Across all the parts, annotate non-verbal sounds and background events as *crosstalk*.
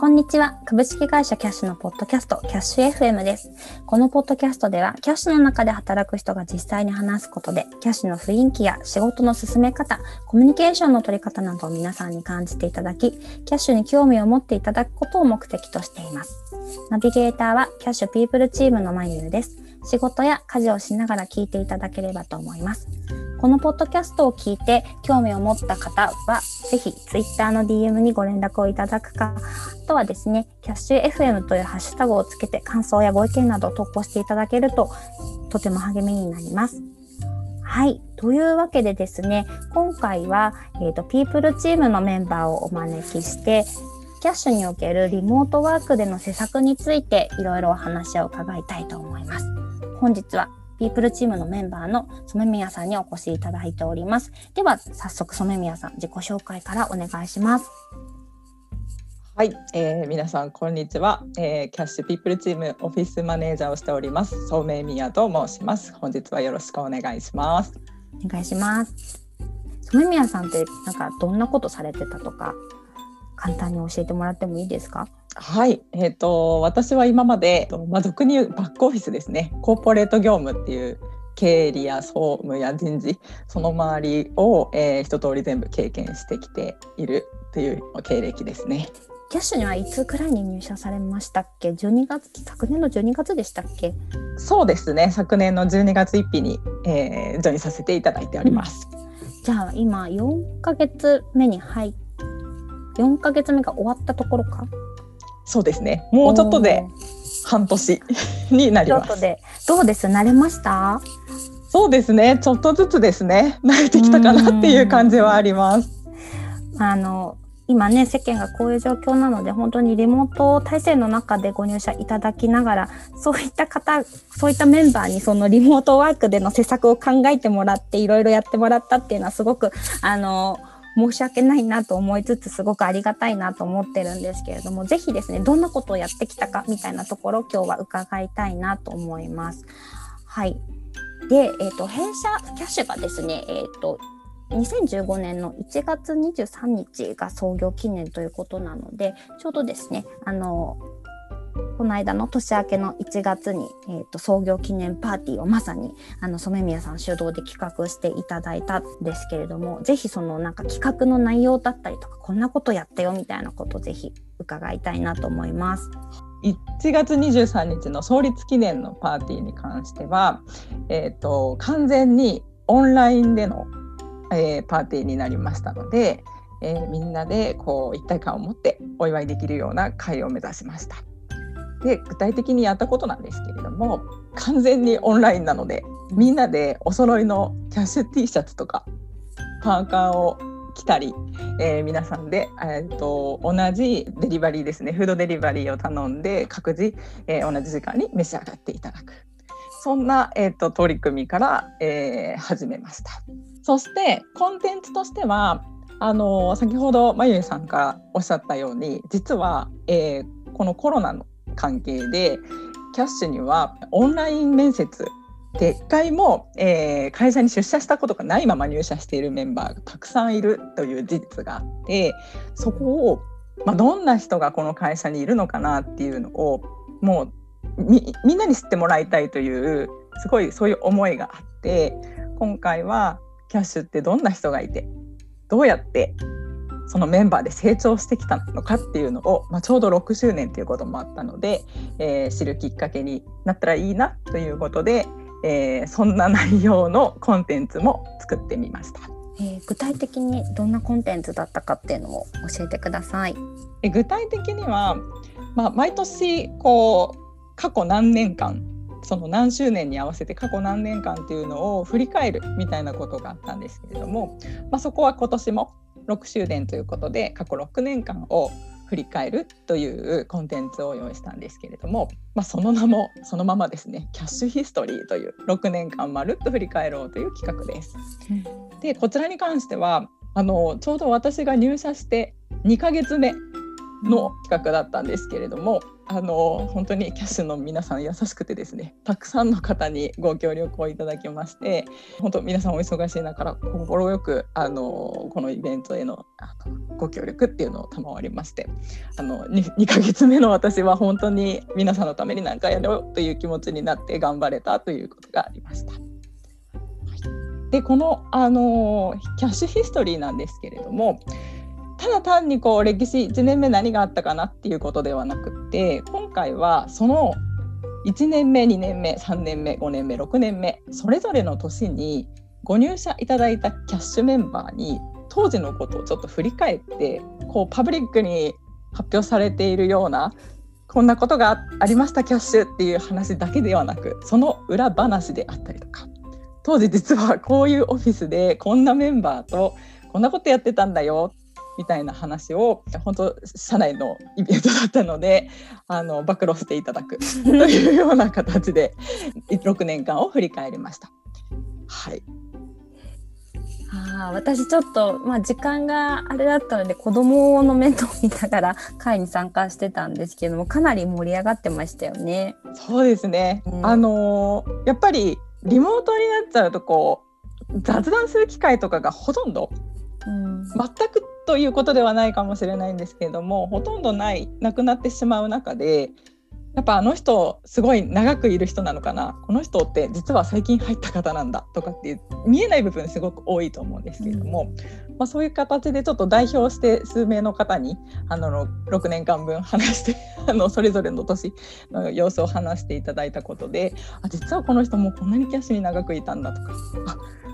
こんにちは。株式会社キャッシュのポッドキャスト、キャッシュ FM です。このポッドキャストでは、キャッシュの中で働く人が実際に話すことで、キャッシュの雰囲気や仕事の進め方、コミュニケーションの取り方などを皆さんに感じていただき、キャッシュに興味を持っていただくことを目的としています。ナビゲーターは、キャッシュピープルチームのまゆです。仕事や家事をしながら聞いていただければと思います。このポッドキャストを聞いて興味を持った方は、ぜひ Twitter の DM にご連絡をいただくか、あとはですね、キャッシュ FM というハッシュタグをつけて感想やご意見などを投稿していただけると、とても励みになります。はい。というわけでですね、今回は、えっ、ー、と、ピープルチームのメンバーをお招きして、キャッシュにおけるリモートワークでの施策についていろいろお話を伺いたいと思います。本日はピープルチームのメンバーの染宮さんにお越しいただいております。では、早速染宮さん、自己紹介からお願いします。はい、えー、皆さんこんにちは、えー、キャッシュピープルチームオフィスマネージャーをしております。染宮と申します。本日はよろしくお願いします。お願いします。染宮さんってなんかどんなことされてたとか簡単に教えてもらってもいいですか？はい、えーと、私は今まで、まあ、俗に言うバックオフィスですね。コーポレート業務っていう経理や総務や人事その周りを、えー、一通り全部経験してきているという経歴ですね。キャッシュにはいつくらいに入社されましたっけ？12月昨年の12月でしたっけ？そうですね。昨年の12月1日に、えー、ジョインさせていただいております。うん、じゃあ今4ヶ月目に入って4ヶ月目が終わったところか？そうですね。もうちょっとで半年 *laughs* になります。どうです？慣れました？そうですね。ちょっとずつですね。慣れてきたかなっていう感じはあります。あの今ね世間がこういう状況なので本当にリモート体制の中でご入社いただきながらそういった方そういったメンバーにそのリモートワークでの施策を考えてもらっていろいろやってもらったっていうのはすごくあの申し訳ないなと思いつつすごくありがたいなと思ってるんですけれども是非ですねどんなことをやってきたかみたいなところ今日は伺いたいなと思います。はいで、えーと、弊社キャッシュがですね、えーと2015年の1月23日が創業記念ということなのでちょうどですねあのこの間の年明けの1月に、えーと、創業記念パーティーをまさにあの染宮さん主導で企画していただいたんですけれどもぜひそのなんか企画の内容だったりとかこんなことやったよみたいなことをぜひ伺いたいなと思います。1月23日の創立記念のパーティーに関しては、えーと、完全にオンラインでの、えー、パーティーになりましたので、えー、みんなでこう一体感を持ってお祝いできるような会を目指しました。で具体的にやったことなんですけれども完全にオンラインなのでみんなでお揃いのキャッシュ T シャツとかパーカーを着たり、えー、皆さんで、えーと、同じデリバリーですねフードデリバリーを頼んで各自、えー、同じ時間に召し上がっていただく。そんな、えーと、取り組みから、えー、始めました。そしてコンテンツとしてはあの先ほどまゆさんからおっしゃったように実は、えー、このコロナの関係でキャッシュにはオンライン面接で1回も、えー、会社に出社したことがないまま入社しているメンバーがたくさんいるという事実があってそこを、まあ、どんな人がこの会社にいるのかなっていうのをもうみみんなに知ってもらいたいというすごいそういう思いがあって今回はキャッシュってどんな人がいてどうやってそのメンバーで成長してきたのかっていうのを、まあ、ちょうど6周年ということもあったので、えー、知るきっかけになったらいいなということで、えー、そんな内容のコンテンツも作ってみました。えー、具体的にどんなコンテンツだったかっていうのを教えてください。え具体的には、まあ、毎年こう過去何年間その何周年に合わせて過去何年間っていうのを振り返るみたいなことがあったんですけれども、まあ、そこは今年も6周年ということで過去6年間を振り返るというコンテンツを用意したんですけれども、まあ、その名もそのままですねキャッシュヒストリーという6年間まるっと振り返ろうという企画です。でこちらに関してはあのちょうど私が入社して2ヶ月目の企画だったんですけれどもあの本当にキャッシュの皆さん優しくてですねたくさんの方にご協力をいただきまして本当皆さんお忙しい中快くあのこのイベントへのあのご協力っていうのを賜りましてあの 2, 2ヶ月目の私は本当に皆さんのために何かやろうという気持ちになって頑張れたということがありました。でこのあのキャッシュヒストリーなんですけれどもただ単にこう歴史1年目何があったかなっていうことではなくって今回はその1年目2年目3年目5年目6年目それぞれの年にご入社いただいたキャッシュメンバーに当時のことをちょっと振り返ってこうパブリックに発表されているようなこんなことがありましたキャッシュっていう話だけではなくその裏話であったりとか。当時実はこういうオフィスでこんなメンバーとこんなことやってたんだよみたいな話を本当社内のイベントだったのであの暴露していただく。*laughs* というような形で6年間を振り返りました。はい。あ私ちょっと、まあ、時間があれだったので子供の面倒を見ながら会に参加してたんですけどもかなり盛り上がってましたよね。そうですね、うん、あのやっぱりリモートになっちゃうとこう雑談する機会とかがほとんど、うん、全くということではないかもしれないんですけれどもほとんどないなくなってしまう中でやっぱあの人すごい長くいる人なのかな？この人って実は最近入った方なんだとかっていう見えない部分すごく多いと思うんですけれども、うん、まあ、そういう形でちょっと代表して数名の方にあの6年間分話して *laughs* あのそれぞれの年の様子を話していただいたことであ実はこの人もこんなにキャッシュに長くいたんだとか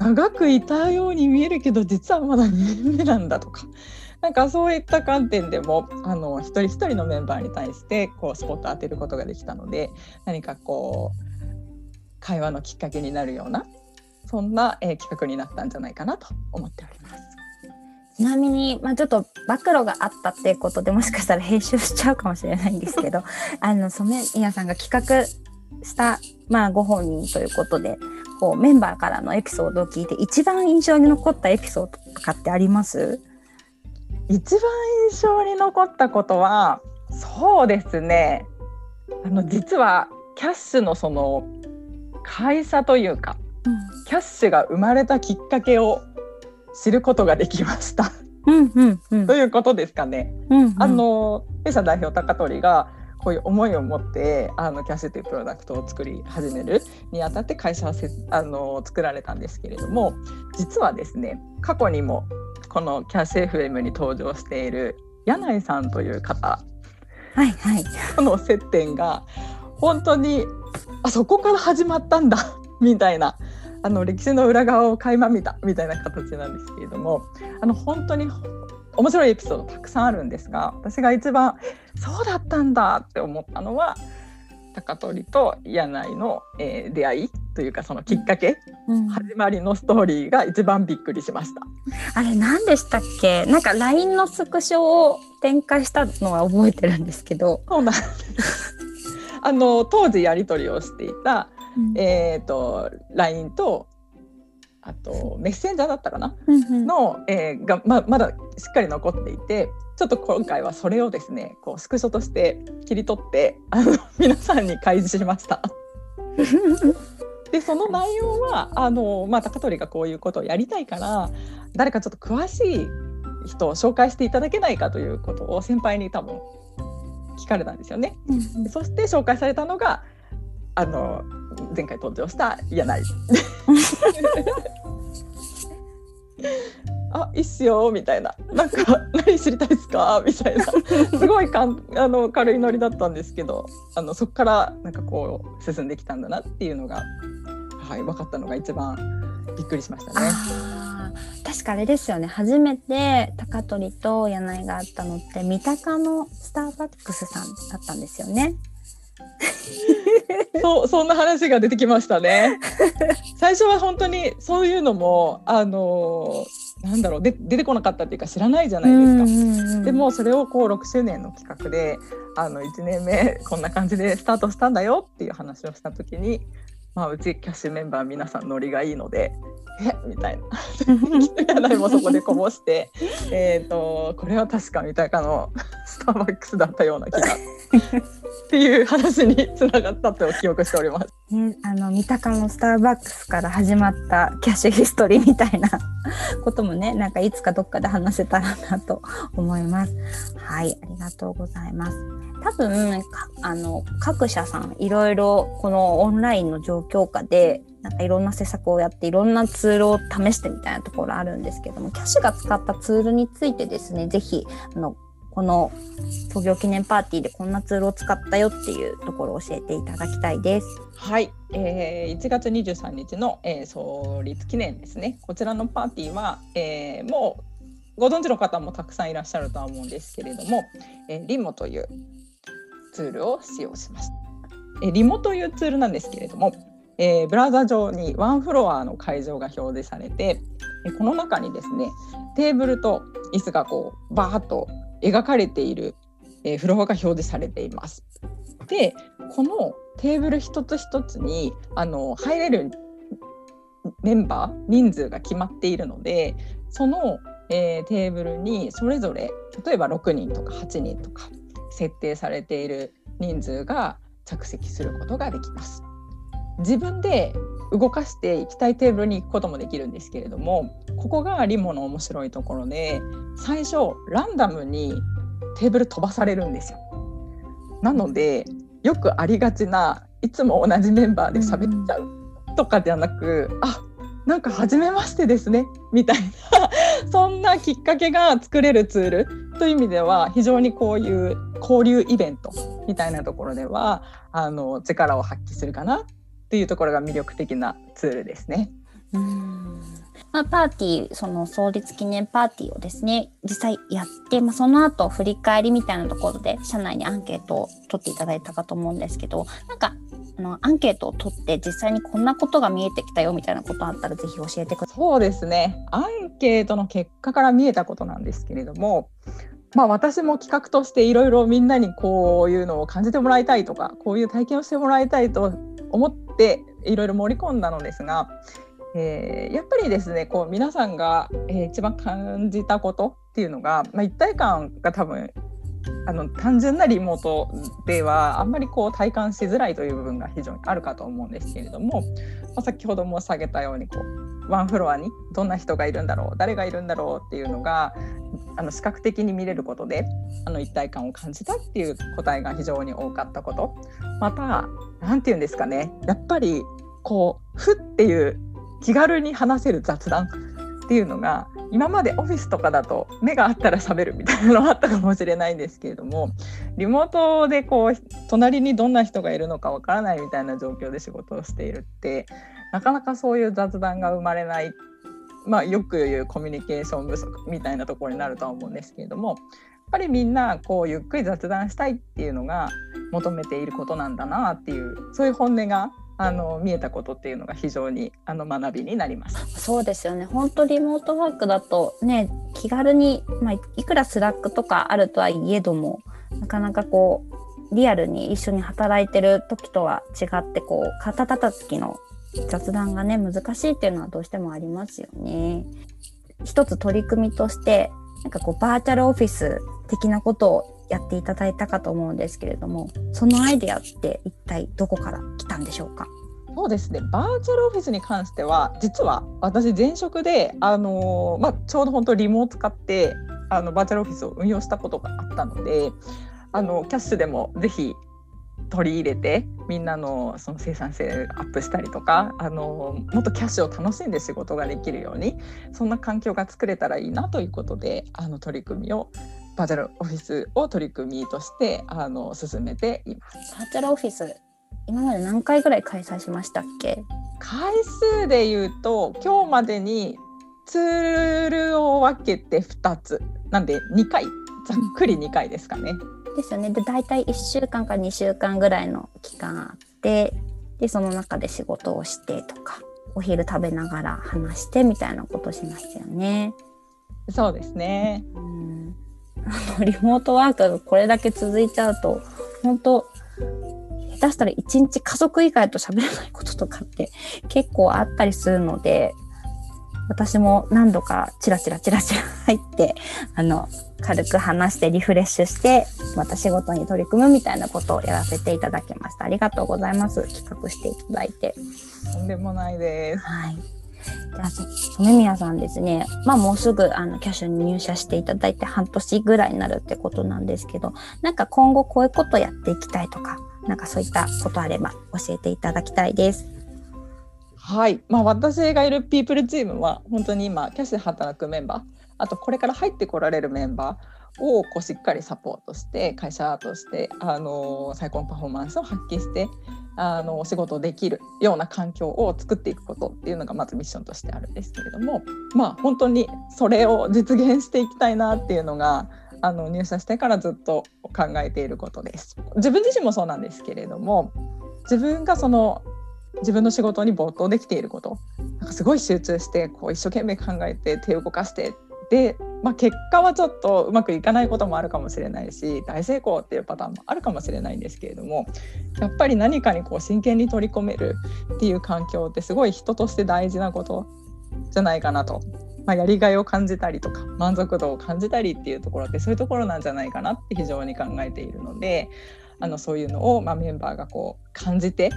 あ長くいたように見えるけど実はまだ2年目なんだとか。*laughs* なんかそういった観点でもあの一人一人のメンバーに対してこうスポット当てることができたので何かこう会話のきっかけになるようなそんな、えー、企画になったんじゃないかなと思っております。ちなみに、まあ、ちょっと暴露があったっていうことでもしかしたら編集しちゃうかもしれないんですけど *laughs* あの染宮さんが企画した、まあ、ご本人ということでこうメンバーからのエピソードを聞いて一番印象に残ったエピソードとかってあります？一番印象に残ったことはそうですね。あの実はキャッシュのその会社というか、うん、キャッシュが生まれたきっかけを知ることができました。うんうんうん、ということですかね。うんうん、あの弊社代表高取がこういう思いを持ってあのキャッシュというプロダクトを作り始めるにあたって会社はせあの作られたんですけれども実はですね過去にもこのキャッシュ FM に登場している柳井さんという方はいはい、との接点が本当にあそこから始まったんだみたいなあの歴史の裏側を垣間見たみたいな形なんですけれどもあの本当に面白いエピソードたくさんあるんですが私が一番そうだったんだって思ったのは高取と柳井の、えー、出会いというかそのきっかけ、うん、始まりのストーリーが一番びっくりしました。あれ何でしたっけ？なんか LINE のスクショを展開したのは覚えてるんですけど。そうなんですあの当時やり取りをしていた、うん、えっ、ー、と LINE とあとメッセンジャーだったかな、の、えー、がままだしっかり残っていてちょっと今回はそれをですねこうスクショとして切り取ってあの *laughs* 皆さんに開示しました。でその内容はあの、まあ、高取がこういうことをやりたいから誰かちょっと詳しい人を紹介していただけないかということを先輩に多分聞かれたんですよね。そして紹介されたのがあの前回登場した柳井。*laughs* あいいっすよみたいななんか何知りたいですか？みたいなすごいかんあの軽いノリだったんですけどあのそこからなんかこう進んできたんだなっていうのが、はい、分かったのが一番びっくりしましたね。確かあれですよね初めて高取と柳井があったのって三鷹のスターバックスさんだったんですよね。*laughs* そうそんな話が出てきましたね。最初は本当にそういうのもあのなんだろうで出てこなかったっていうか知らないじゃないですか。でもそれをこう6周年の企画であの1年目こんな感じでスタートしたんだよっていう話をした時に、まあ、うちキャッシュメンバー皆さんノリがいいのでえみたいな *laughs* もそこでこぼしてえとこれは確か三鷹のスターバックスだったような気がっていう話につながったと記憶しております。ね、あの三鷹のスターバックスから始まったキャッシュヒストリーみたいな *laughs* こともねなんかいつかどっかで話せたらなと思います。はいありがとうございます。多分あの各社さんいろいろこのオンラインの状況下でなんかいろんな施策をやっていろんなツールを試してみたいなところあるんですけどもキャッシュが使ったツールについてですね是非あのこの創業記念パーティーでこんなツールを使ったよっていうところを教えていただきたいです。はい、えー、1月23日の、えー、創立記念ですね。こちらのパーティーは、えー、もうご存知の方もたくさんいらっしゃるとは思うんですけれども、えー、リモというツールを使用しました。えー、リモというツールなんですけれども、えー、ブラウザ上にワンフロアの会場が表示されて、この中にですねテーブルと椅子がこうバーッと描かれている、えー、フロアが表示されています。でこのテーブル一つ一つにあの入れるメンバー人数が決まっているのでその、えー、テーブルにそれぞれ例えば6人とか8人とか設定されている人数が着席することができます。自分で動かして行きたいテーブルに行くこともできるんですけれどもここがリモの面白いところで最初ランダムにテーブル飛ばされるんですよ。なのでよくありがちないつも同じメンバーで喋っちゃうとかではなく、うん、あなんか初めましてですねみたいな *laughs* そんなきっかけが作れるツールという意味では非常にこういう交流イベントみたいなところではあの力を発揮するかなっていうところが魅力的なツールですね。うんまあ、パーティーその創立記念パーティーをですね実際やって、まあ、その後振り返りみたいなところで社内にアンケートを取っていただいたかと思うんですけどなんかあのアンケートを取って実際にこんなことが見えてきたよみたいなことあったらぜひ教えてください。そうですねアンケートの結果から見えたことなんですけれどもまあ、私も企画としていろいろみんなにこういうのを感じてもらいたいとかこういう体験をしてもらいたいと思っていろいろ盛り込んだのですが、えー、やっぱりですねこう皆さんが、えー、一番感じたことっていうのが、まあ、一体感が多分あの単純なリモートではあんまりこう体感しづらいという部分が非常にあるかと思うんですけれども、まあ、先ほど申し上げたようにこうワンフロアにどんな人がいるんだろう誰がいるんだろうっていうのがあの視覚的に見れることであの一体感を感じたっていう答えが非常に多かったこと。また何て言うんですかね。やっぱりこうふっていう気軽に話せる雑談っていうのが今までオフィスとかだと目があったら喋るみたいなのあったかもしれないんですけれどもリモートでこう隣にどんな人がいるのかわからないみたいな状況で仕事をしているってなかなかそういう雑談が生まれないまあ、よく言うコミュニケーション不足みたいなところになるとは思うんですけれどもやっぱりみんなこうゆっくり雑談したいっていうのが求めていることなんだなっていうそういう本音があの見えたことっていうのが非常にあの学びになりまし。そうですよね。本当リモートワークだとね気軽にまあいくら Slack とかあるとはいえどもなかなかこうリアルに一緒に働いてる時とは違ってこう肩たたきの雑談がね難しいっていうのはどうしてもありますよね。一つ取り組みとしてなんかこうバーチャルオフィス的なことをやっていただいたかと思うんですけれどもそのアイデアって一体どこから来たんでしょうか？そうですねバーチャルオフィスに関しては実は私前職で、あのー、まあ、ちょうど本当リモを使ってあのバーチャルオフィスを運用したことがあったのであのキャッシュでもぜひ取り入れてみんなのその生産性アップしたりとかあのもっとキャッシュを楽しんで仕事ができるようにそんな環境が作れたらいいなということであの取り組みをバーチャルオフィスを取り組みとしてあの進めています。バーチャルオフィス今まで何回ぐらい開催しましたっけ？回数で言うと今日までにツールを分けて2つなんで2回ざっくり2回ですかね。ですよねで大体1週間か2週間ぐらいの期間あってでその中で仕事をしてとかお昼食べながら話してみたいなことしましたよね。そうですね。うんあのリモートワークがこれだけ続いちゃうと本当下手したら一日家族以外と喋らないこととかって結構あったりするので私も何度かチラチラチラチラ入ってあの軽く話してリフレッシュしてまた仕事に取り組むみたいなことをやらせていただきました。ありがとうございます。企画していただいて。とんでもないです。はい。じゃあ染宮さんですね。まあもうすぐあのキャッシュに入社していただいて半年ぐらいになるってことなんですけどなんか今後こういうことやっていきたいとかなんかそういったことあれば教えていただきたいですはい、まあ、私がいるピープルチームは本当に今キャッシュで働くメンバーあとこれから入ってこられるメンバーをこうしっかりサポートして会社としてあの最高のパフォーマンスを発揮してあのお仕事できるような環境を作っていくことっていうのがまずミッションとしてあるんですけれどもまあ本当にそれを実現していきたいなっていうのがあの入社してからずっと考えていることです。自分自身もそうなんですけれども自分がその自分の仕事に没頭できていること。なんかすごい集中してこう一生懸命考えて手を動かして。で、まあ、結果はちょっとうまくいかないこともあるかもしれないし大成功っていうパターンもあるかもしれないんですけれどもやっぱり何かにこう真剣に取り込めるっていう環境ってすごい人として大事なこと。じゃないかなと。まあ、やりがいを感じたりとか満足度を感じたりっていうところってそういうところなんじゃないかなって非常に考えているのであのそういうのを、まあ、メンバーがこう感じて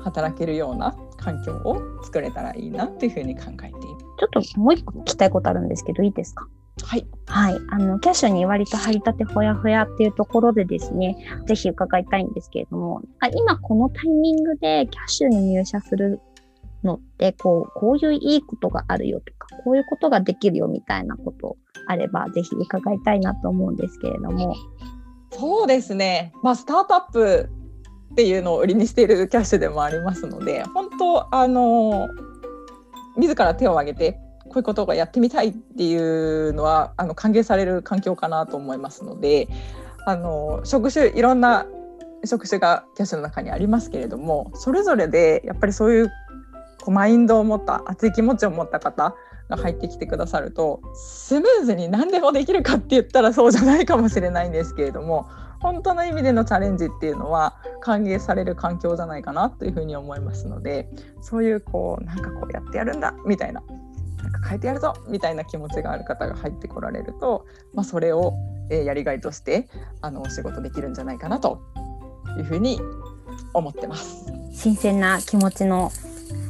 働けるような環境を作れたらいいなっていうふうに考えている。ちょっともう一個聞きたいことあるんですけどいいですか？はい。はい。あの、キャッシュに割と張り立てほやほやっていうところでですね、ぜひ伺いたいんですけれども、あ今このタイミングでキャッシュに入社するのって、こう、こういういいことがあるよとか、こういうことができるよみたいなことあれば、ぜひ伺いたいなと思うんですけれども。そうですね。まあ、スタートアップっていうのを売りにしているキャッシュでもありますので本当あの自ら手を挙げてこういうことがやってみたいっていうのはあの歓迎される環境かなと思いますのであの職種いろんな職種がキャッシュの中にありますけれどもそれぞれでやっぱりそういうこうマインドを持った熱い気持ちを持った方が入ってきてくださるとスムーズに何でもできるかって言ったらそうじゃないかもしれないんですけれども本当の意味でのチャレンジっていうのは歓迎される環境じゃないかなというふうに思いますのでそういうこうなんかこうやってやるんだみたいななんか変えてやるぞみたいな気持ちがある方が入ってこられると、まあ、それを、えやりがいとしてあのお仕事できるんじゃないかなというふうに思ってます。新鮮な気持ちの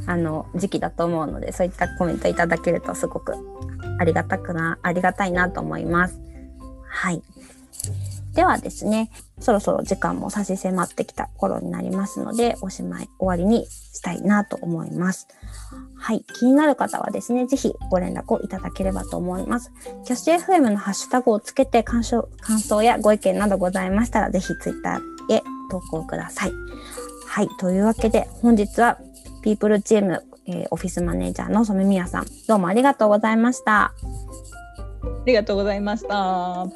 あの時期だと思うのでそういったコメントいただけるとすごくありがたくなありがたいなと思います。はいではですね、そろそろ時間も差し迫ってきた頃になりますので、おしまい、終わりにしたいなと思います。はい。気になる方はですね、ぜひご連絡をいただければと思います。キャッシュ FM のハッシュタグをつけて感想感想やご意見などございましたら、ぜひ Twitter へ投稿ください。はい。というわけで、本日はピープルチーム、えー、オフィスマネージャーの染宮さん、どうもありがとうございました。ありがとうございました。